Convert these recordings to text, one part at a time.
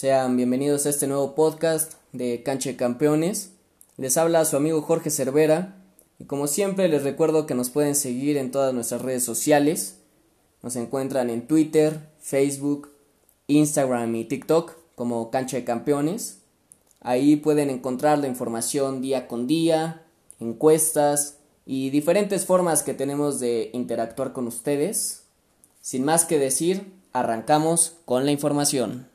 Sean bienvenidos a este nuevo podcast de Cancha de Campeones. Les habla su amigo Jorge Cervera y como siempre les recuerdo que nos pueden seguir en todas nuestras redes sociales. Nos encuentran en Twitter, Facebook, Instagram y TikTok como Cancha de Campeones. Ahí pueden encontrar la información día con día, encuestas y diferentes formas que tenemos de interactuar con ustedes. Sin más que decir, Arrancamos con la información.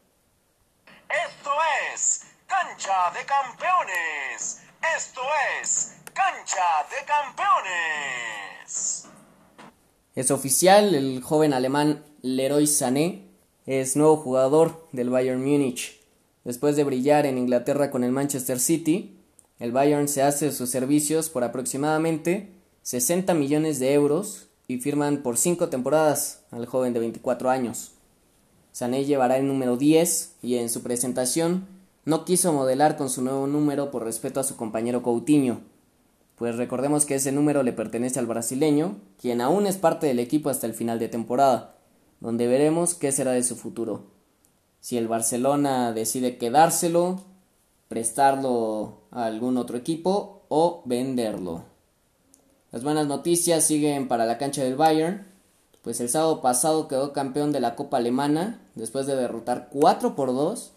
Cancha de Campeones. Esto es Cancha de Campeones. Es oficial, el joven alemán Leroy Sané es nuevo jugador del Bayern Múnich. Después de brillar en Inglaterra con el Manchester City, el Bayern se hace sus servicios por aproximadamente 60 millones de euros y firman por cinco temporadas al joven de 24 años. Sané llevará el número 10 y en su presentación no quiso modelar con su nuevo número por respeto a su compañero Coutinho, pues recordemos que ese número le pertenece al brasileño, quien aún es parte del equipo hasta el final de temporada, donde veremos qué será de su futuro. Si el Barcelona decide quedárselo, prestarlo a algún otro equipo o venderlo. Las buenas noticias siguen para la cancha del Bayern, pues el sábado pasado quedó campeón de la Copa Alemana después de derrotar 4 por 2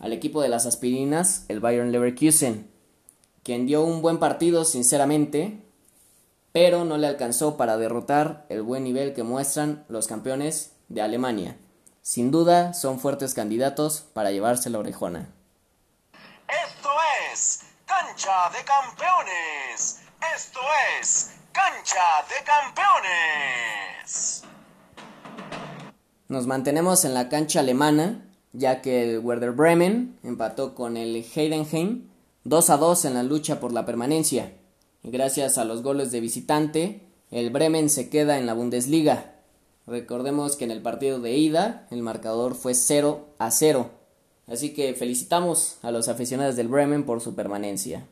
al equipo de las aspirinas, el Bayern Leverkusen, quien dio un buen partido sinceramente, pero no le alcanzó para derrotar el buen nivel que muestran los campeones de Alemania. Sin duda son fuertes candidatos para llevarse la orejona. Esto es Cancha de Campeones. Esto es Cancha de Campeones. Nos mantenemos en la cancha alemana, ya que el Werder Bremen empató con el Heidenheim 2 a 2 en la lucha por la permanencia. Y gracias a los goles de visitante, el Bremen se queda en la Bundesliga. Recordemos que en el partido de ida el marcador fue 0 a 0. Así que felicitamos a los aficionados del Bremen por su permanencia.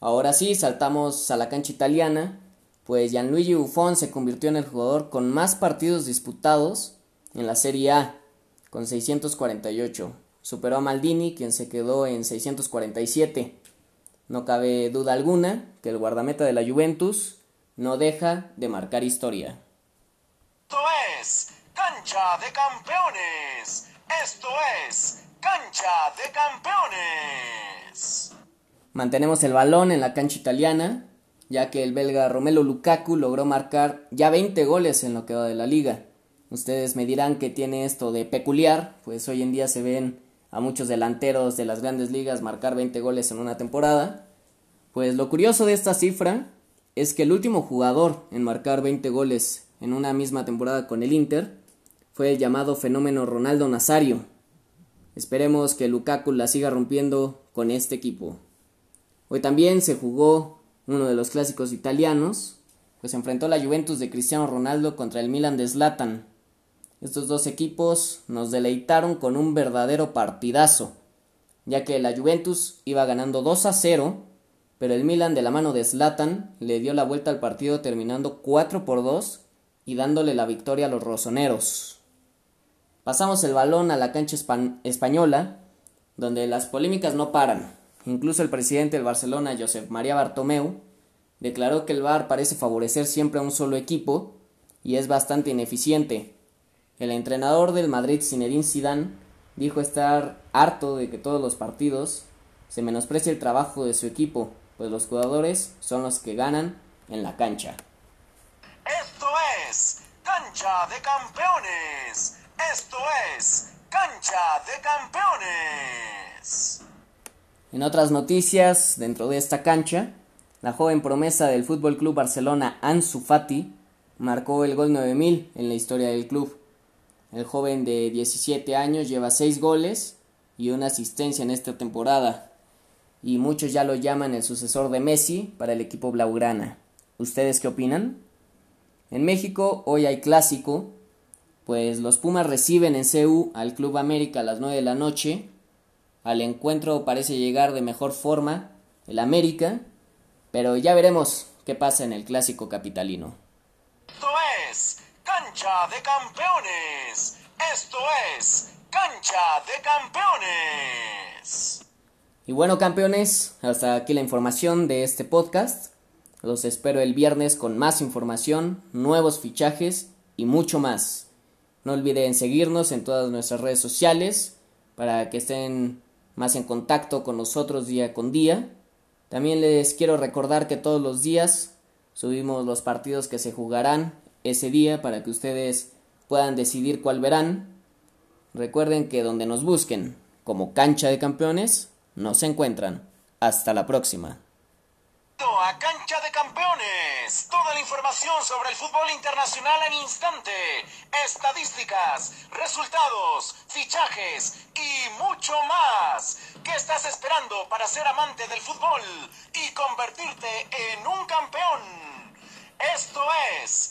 Ahora sí, saltamos a la cancha italiana, pues Gianluigi Buffon se convirtió en el jugador con más partidos disputados en la Serie A, con 648. Superó a Maldini, quien se quedó en 647. No cabe duda alguna que el guardameta de la Juventus no deja de marcar historia. Esto es Cancha de Campeones. Esto es Cancha de Campeones. Mantenemos el balón en la cancha italiana, ya que el belga Romelu Lukaku logró marcar ya 20 goles en lo que va de la liga. Ustedes me dirán que tiene esto de peculiar, pues hoy en día se ven a muchos delanteros de las grandes ligas marcar 20 goles en una temporada. Pues lo curioso de esta cifra es que el último jugador en marcar 20 goles en una misma temporada con el Inter fue el llamado fenómeno Ronaldo Nazario. Esperemos que Lukaku la siga rompiendo con este equipo. Hoy también se jugó uno de los clásicos italianos, pues enfrentó la Juventus de Cristiano Ronaldo contra el Milan de Zlatan. Estos dos equipos nos deleitaron con un verdadero partidazo, ya que la Juventus iba ganando 2 a 0, pero el Milan de la mano de Zlatan le dio la vuelta al partido terminando 4 por 2 y dándole la victoria a los rosoneros. Pasamos el balón a la cancha española, donde las polémicas no paran. Incluso el presidente del Barcelona, Josep María Bartomeu, declaró que el VAR parece favorecer siempre a un solo equipo y es bastante ineficiente. El entrenador del Madrid, Zinedine Zidane, dijo estar harto de que todos los partidos se menosprecie el trabajo de su equipo, pues los jugadores son los que ganan en la cancha. Esto es Cancha de Campeones. Esto es Cancha de Campeones. En otras noticias, dentro de esta cancha, la joven promesa del Fútbol Club Barcelona, Ansu Fati, marcó el gol 9000 en la historia del club. El joven de 17 años lleva 6 goles y una asistencia en esta temporada. Y muchos ya lo llaman el sucesor de Messi para el equipo blaugrana. ¿Ustedes qué opinan? En México hoy hay clásico, pues los Pumas reciben en CU al Club América a las 9 de la noche. Al encuentro parece llegar de mejor forma el América, pero ya veremos qué pasa en el clásico capitalino. Cancha de Campeones. Esto es Cancha de Campeones. Y bueno, campeones, hasta aquí la información de este podcast. Los espero el viernes con más información, nuevos fichajes y mucho más. No olviden seguirnos en todas nuestras redes sociales para que estén más en contacto con nosotros día con día. También les quiero recordar que todos los días subimos los partidos que se jugarán ese día para que ustedes puedan decidir cuál verán. Recuerden que donde nos busquen como cancha de campeones, nos encuentran. Hasta la próxima. A Cancha de Campeones, toda la información sobre el fútbol internacional en instante, estadísticas, resultados, fichajes y mucho más. ¿Qué estás esperando para ser amante del fútbol y convertirte en un campeón? Esto es